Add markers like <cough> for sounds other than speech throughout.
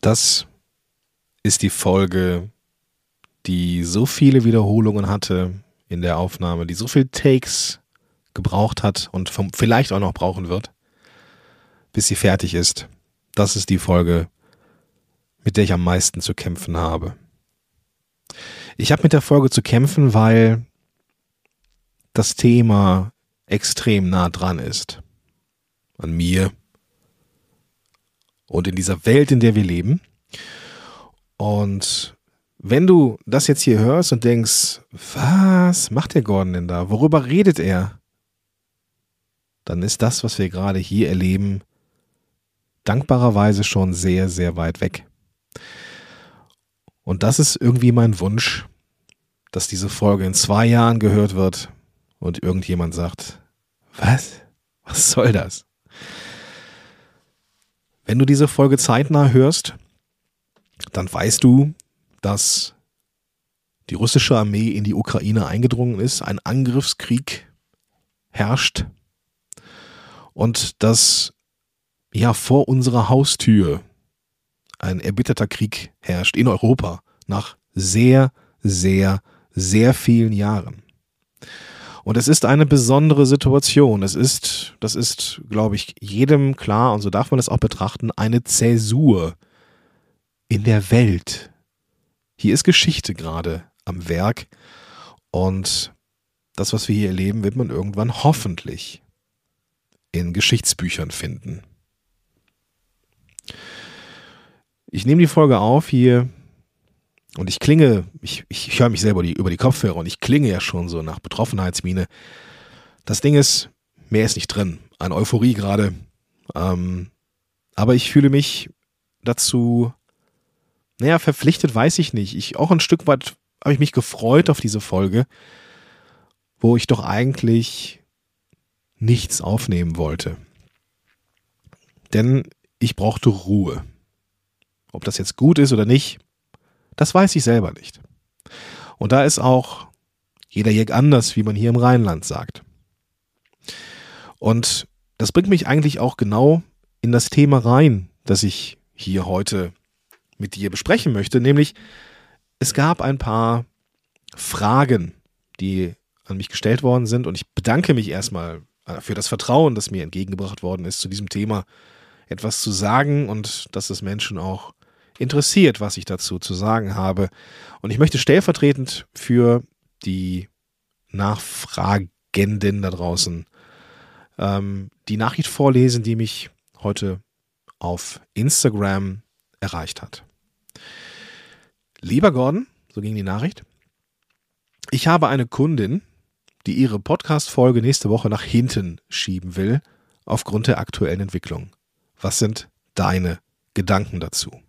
Das ist die Folge, die so viele Wiederholungen hatte in der Aufnahme, die so viele Takes gebraucht hat und vom, vielleicht auch noch brauchen wird, bis sie fertig ist. Das ist die Folge, mit der ich am meisten zu kämpfen habe. Ich habe mit der Folge zu kämpfen, weil das Thema extrem nah dran ist. An mir und in dieser Welt, in der wir leben. Und wenn du das jetzt hier hörst und denkst, was macht der Gordon denn da? Worüber redet er? Dann ist das, was wir gerade hier erleben, dankbarerweise schon sehr, sehr weit weg. Und das ist irgendwie mein Wunsch, dass diese Folge in zwei Jahren gehört wird und irgendjemand sagt, was? Was soll das? Wenn du diese Folge zeitnah hörst, dann weißt du, dass die russische Armee in die Ukraine eingedrungen ist, ein Angriffskrieg herrscht und dass ja vor unserer Haustür ein erbitterter Krieg herrscht in Europa nach sehr, sehr, sehr vielen Jahren. Und es ist eine besondere Situation. Es ist, das ist, glaube ich, jedem klar, und so darf man es auch betrachten, eine Zäsur in der Welt. Hier ist Geschichte gerade am Werk. Und das, was wir hier erleben, wird man irgendwann hoffentlich in Geschichtsbüchern finden. Ich nehme die Folge auf hier und ich klinge, ich, ich höre mich selber die, über die Kopfhörer und ich klinge ja schon so nach Betroffenheitsmine. Das Ding ist, mehr ist nicht drin. An Euphorie gerade. Ähm, aber ich fühle mich dazu, naja, verpflichtet weiß ich nicht. Ich auch ein Stück weit habe ich mich gefreut auf diese Folge, wo ich doch eigentlich nichts aufnehmen wollte. Denn ich brauchte Ruhe. Ob das jetzt gut ist oder nicht, das weiß ich selber nicht. Und da ist auch jeder Jäg anders, wie man hier im Rheinland sagt. Und das bringt mich eigentlich auch genau in das Thema rein, das ich hier heute mit dir besprechen möchte, nämlich es gab ein paar Fragen, die an mich gestellt worden sind und ich bedanke mich erstmal für das Vertrauen, das mir entgegengebracht worden ist, zu diesem Thema etwas zu sagen und dass es Menschen auch interessiert, was ich dazu zu sagen habe. Und ich möchte stellvertretend für die Nachfragenden da draußen ähm, die Nachricht vorlesen, die mich heute auf Instagram erreicht hat. Lieber Gordon, so ging die Nachricht, ich habe eine Kundin, die ihre Podcast-Folge nächste Woche nach hinten schieben will, aufgrund der aktuellen Entwicklung. Was sind deine Gedanken dazu?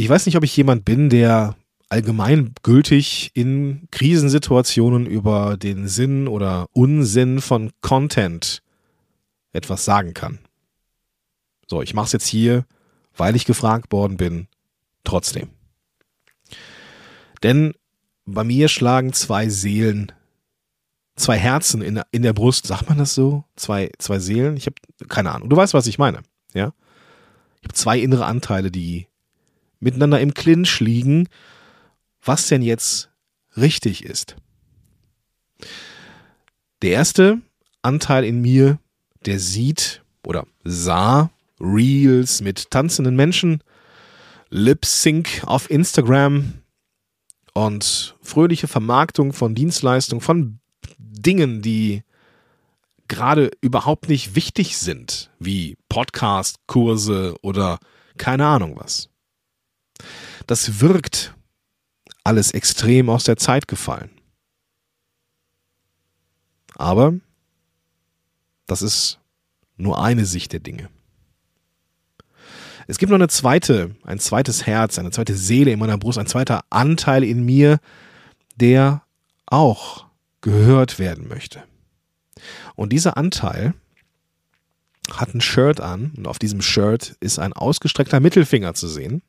Ich weiß nicht, ob ich jemand bin, der allgemeingültig in Krisensituationen über den Sinn oder Unsinn von Content etwas sagen kann. So, ich mache es jetzt hier, weil ich gefragt worden bin, trotzdem. Denn bei mir schlagen zwei Seelen, zwei Herzen in, in der Brust, sagt man das so? Zwei, zwei Seelen? Ich habe keine Ahnung. Du weißt, was ich meine, ja? Ich habe zwei innere Anteile, die miteinander im Clinch liegen, was denn jetzt richtig ist. Der erste Anteil in mir, der sieht oder sah Reels mit tanzenden Menschen, Lip Sync auf Instagram und fröhliche Vermarktung von Dienstleistungen, von Dingen, die gerade überhaupt nicht wichtig sind, wie Podcast, Kurse oder keine Ahnung was. Das wirkt alles extrem aus der Zeit gefallen. Aber das ist nur eine Sicht der Dinge. Es gibt noch eine zweite, ein zweites Herz, eine zweite Seele in meiner Brust, ein zweiter Anteil in mir, der auch gehört werden möchte. Und dieser Anteil hat ein Shirt an und auf diesem Shirt ist ein ausgestreckter Mittelfinger zu sehen.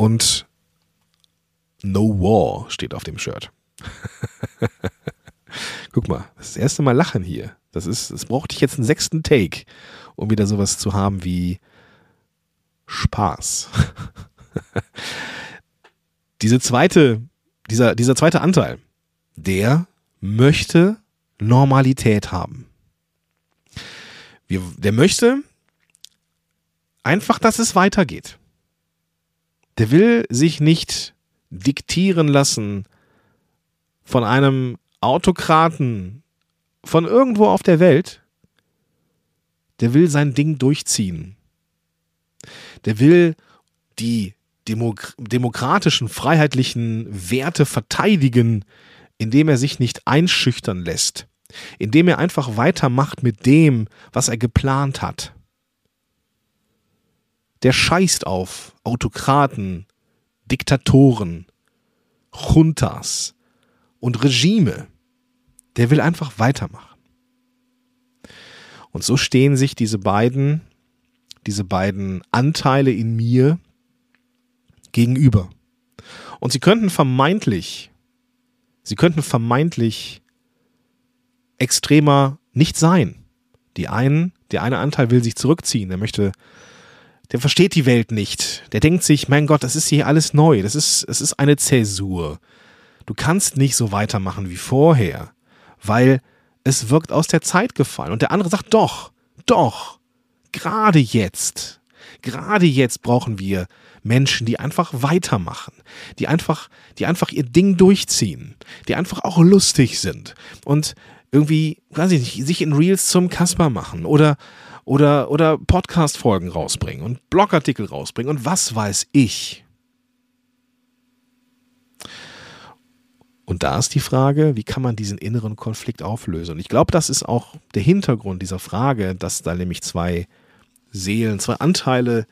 Und No War steht auf dem Shirt. <laughs> Guck mal, das, erste Mal lachen hier. Das ist, das brauchte ich jetzt einen sechsten Take, um wieder sowas zu haben wie Spaß. <laughs> Diese zweite, dieser, dieser zweite Anteil, der möchte Normalität haben. Wir, der möchte einfach, dass es weitergeht. Der will sich nicht diktieren lassen von einem Autokraten von irgendwo auf der Welt. Der will sein Ding durchziehen. Der will die Demok demokratischen, freiheitlichen Werte verteidigen, indem er sich nicht einschüchtern lässt, indem er einfach weitermacht mit dem, was er geplant hat. Der scheißt auf Autokraten, Diktatoren, Juntas und Regime. Der will einfach weitermachen. Und so stehen sich diese beiden, diese beiden Anteile in mir gegenüber. Und sie könnten vermeintlich, sie könnten vermeintlich extremer nicht sein. Die einen, der eine Anteil will sich zurückziehen, der möchte, der versteht die Welt nicht. Der denkt sich, mein Gott, das ist hier alles neu, das ist, es ist eine Zäsur. Du kannst nicht so weitermachen wie vorher, weil es wirkt aus der Zeit gefallen. Und der andere sagt, doch, doch, gerade jetzt, gerade jetzt brauchen wir Menschen, die einfach weitermachen, die einfach, die einfach ihr Ding durchziehen, die einfach auch lustig sind und irgendwie, weiß ich nicht, sich in Reels zum Kasper machen oder, oder, oder Podcast-Folgen rausbringen und Blogartikel rausbringen und was weiß ich. Und da ist die Frage, wie kann man diesen inneren Konflikt auflösen? Und ich glaube, das ist auch der Hintergrund dieser Frage, dass da nämlich zwei Seelen, zwei Anteile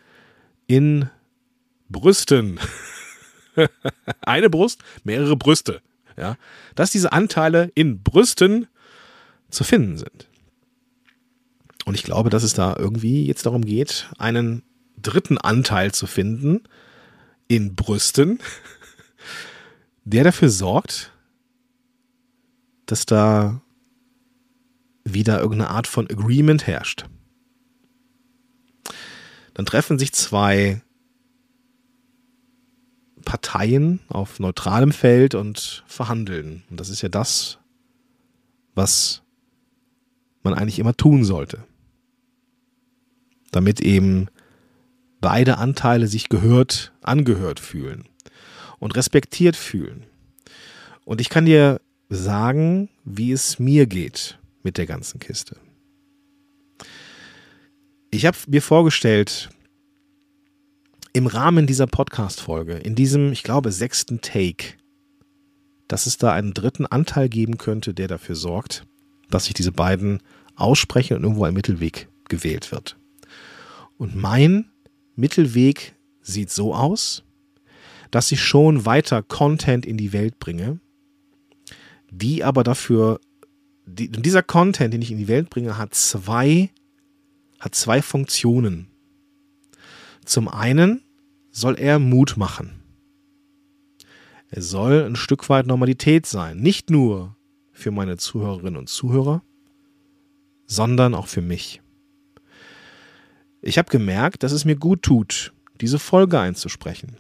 in Brüsten. <laughs> Eine Brust, mehrere Brüste. Ja, dass diese Anteile in Brüsten zu finden sind. Und ich glaube, dass es da irgendwie jetzt darum geht, einen dritten Anteil zu finden in Brüsten, <laughs> der dafür sorgt, dass da wieder irgendeine Art von Agreement herrscht. Dann treffen sich zwei Parteien auf neutralem Feld und verhandeln. Und das ist ja das, was man eigentlich immer tun sollte. Damit eben beide Anteile sich gehört, angehört fühlen und respektiert fühlen. Und ich kann dir sagen, wie es mir geht mit der ganzen Kiste. Ich habe mir vorgestellt, im Rahmen dieser Podcast-Folge, in diesem, ich glaube, sechsten Take, dass es da einen dritten Anteil geben könnte, der dafür sorgt, dass sich diese beiden aussprechen und irgendwo ein Mittelweg gewählt wird. Und mein Mittelweg sieht so aus, dass ich schon weiter Content in die Welt bringe, die aber dafür, die, dieser Content, den ich in die Welt bringe, hat zwei, hat zwei Funktionen. Zum einen soll er Mut machen. Er soll ein Stück weit Normalität sein, nicht nur für meine Zuhörerinnen und Zuhörer, sondern auch für mich. Ich habe gemerkt, dass es mir gut tut, diese Folge einzusprechen.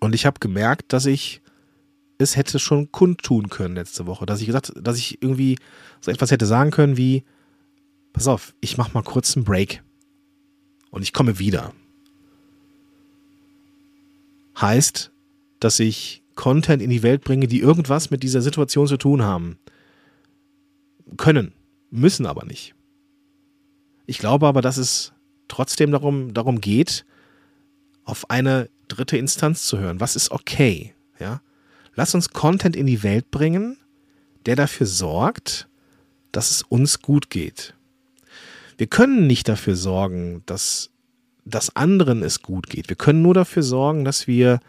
Und ich habe gemerkt, dass ich es hätte schon kundtun können letzte Woche, dass ich gesagt, dass ich irgendwie so etwas hätte sagen können wie, pass auf, ich mache mal kurz einen Break und ich komme wieder. Heißt, dass ich Content in die Welt bringe, die irgendwas mit dieser Situation zu tun haben. Können, müssen aber nicht. Ich glaube aber, dass es trotzdem darum, darum geht, auf eine dritte Instanz zu hören. Was ist okay? Ja? Lass uns Content in die Welt bringen, der dafür sorgt, dass es uns gut geht. Wir können nicht dafür sorgen, dass das anderen es gut geht. Wir können nur dafür sorgen, dass wir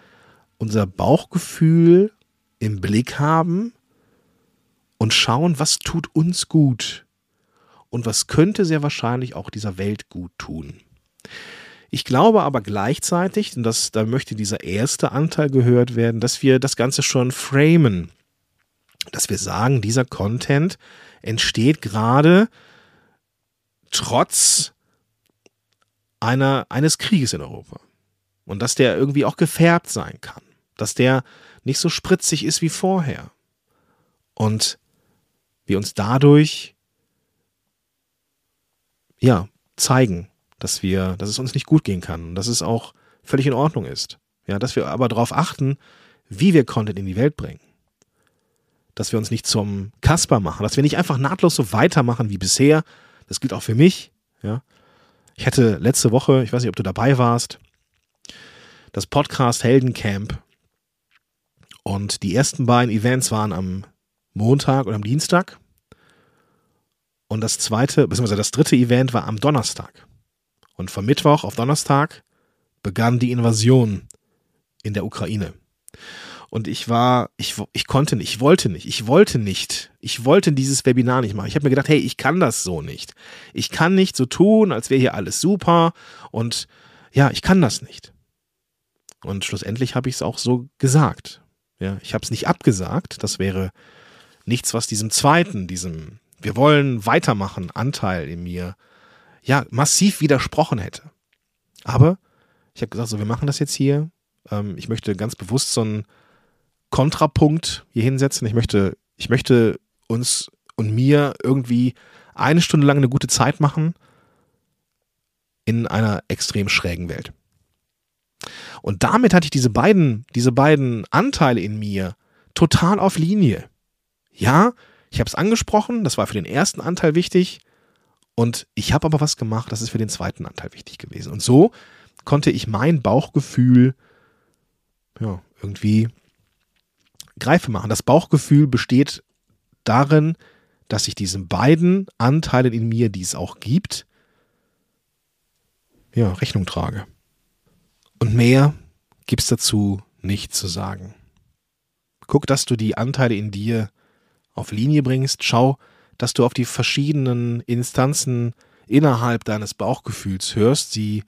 unser Bauchgefühl im Blick haben und schauen, was tut uns gut und was könnte sehr wahrscheinlich auch dieser Welt gut tun. Ich glaube aber gleichzeitig, und das, da möchte dieser erste Anteil gehört werden, dass wir das Ganze schon framen. Dass wir sagen, dieser Content entsteht gerade trotz einer, eines Krieges in Europa. Und dass der irgendwie auch gefärbt sein kann. Dass der nicht so spritzig ist wie vorher. Und wir uns dadurch ja, zeigen, dass wir, dass es uns nicht gut gehen kann dass es auch völlig in Ordnung ist. Ja, dass wir aber darauf achten, wie wir Content in die Welt bringen. Dass wir uns nicht zum Kasper machen, dass wir nicht einfach nahtlos so weitermachen wie bisher. Das gilt auch für mich. Ja. Ich hatte letzte Woche, ich weiß nicht, ob du dabei warst, das Podcast Heldencamp. Und die ersten beiden Events waren am Montag und am Dienstag. Und das zweite, beziehungsweise das dritte Event war am Donnerstag. Und von Mittwoch auf Donnerstag begann die Invasion in der Ukraine. Und ich war, ich, ich konnte nicht, ich wollte nicht, ich wollte nicht, ich wollte dieses Webinar nicht machen. Ich habe mir gedacht, hey, ich kann das so nicht. Ich kann nicht so tun, als wäre hier alles super und ja, ich kann das nicht. Und schlussendlich habe ich es auch so gesagt. Ja, ich habe es nicht abgesagt. Das wäre nichts, was diesem zweiten, diesem wir wollen weitermachen Anteil in mir ja massiv widersprochen hätte. Aber ich habe gesagt, so wir machen das jetzt hier. Ähm, ich möchte ganz bewusst so einen Kontrapunkt hier hinsetzen. Ich möchte, ich möchte uns und mir irgendwie eine Stunde lang eine gute Zeit machen in einer extrem schrägen Welt. Und damit hatte ich diese beiden, diese beiden Anteile in mir total auf Linie. Ja, ich habe es angesprochen, das war für den ersten Anteil wichtig. Und ich habe aber was gemacht, das ist für den zweiten Anteil wichtig gewesen. Und so konnte ich mein Bauchgefühl ja, irgendwie greife machen. Das Bauchgefühl besteht darin, dass ich diesen beiden Anteilen in mir, die es auch gibt, ja, Rechnung trage. Und mehr gibt es dazu nicht zu sagen. Guck, dass du die Anteile in dir auf Linie bringst. Schau, dass du auf die verschiedenen Instanzen innerhalb deines Bauchgefühls hörst, sie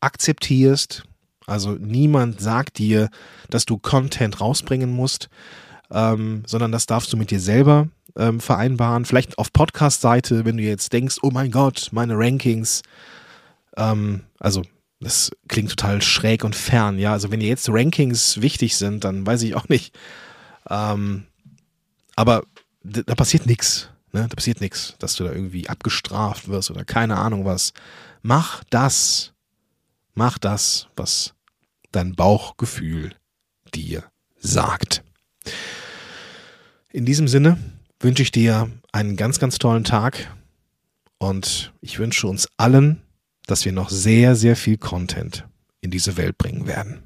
akzeptierst. Also niemand sagt dir, dass du Content rausbringen musst, ähm, sondern das darfst du mit dir selber ähm, vereinbaren. Vielleicht auf Podcast-Seite, wenn du jetzt denkst, oh mein Gott, meine Rankings. Ähm, also das klingt total schräg und fern, ja. Also wenn dir jetzt Rankings wichtig sind, dann weiß ich auch nicht. Ähm, aber da passiert nichts. Ne? Da passiert nichts, dass du da irgendwie abgestraft wirst oder keine Ahnung was. Mach das. Mach das, was dein Bauchgefühl dir sagt. In diesem Sinne wünsche ich dir einen ganz, ganz tollen Tag und ich wünsche uns allen, dass wir noch sehr, sehr viel Content in diese Welt bringen werden.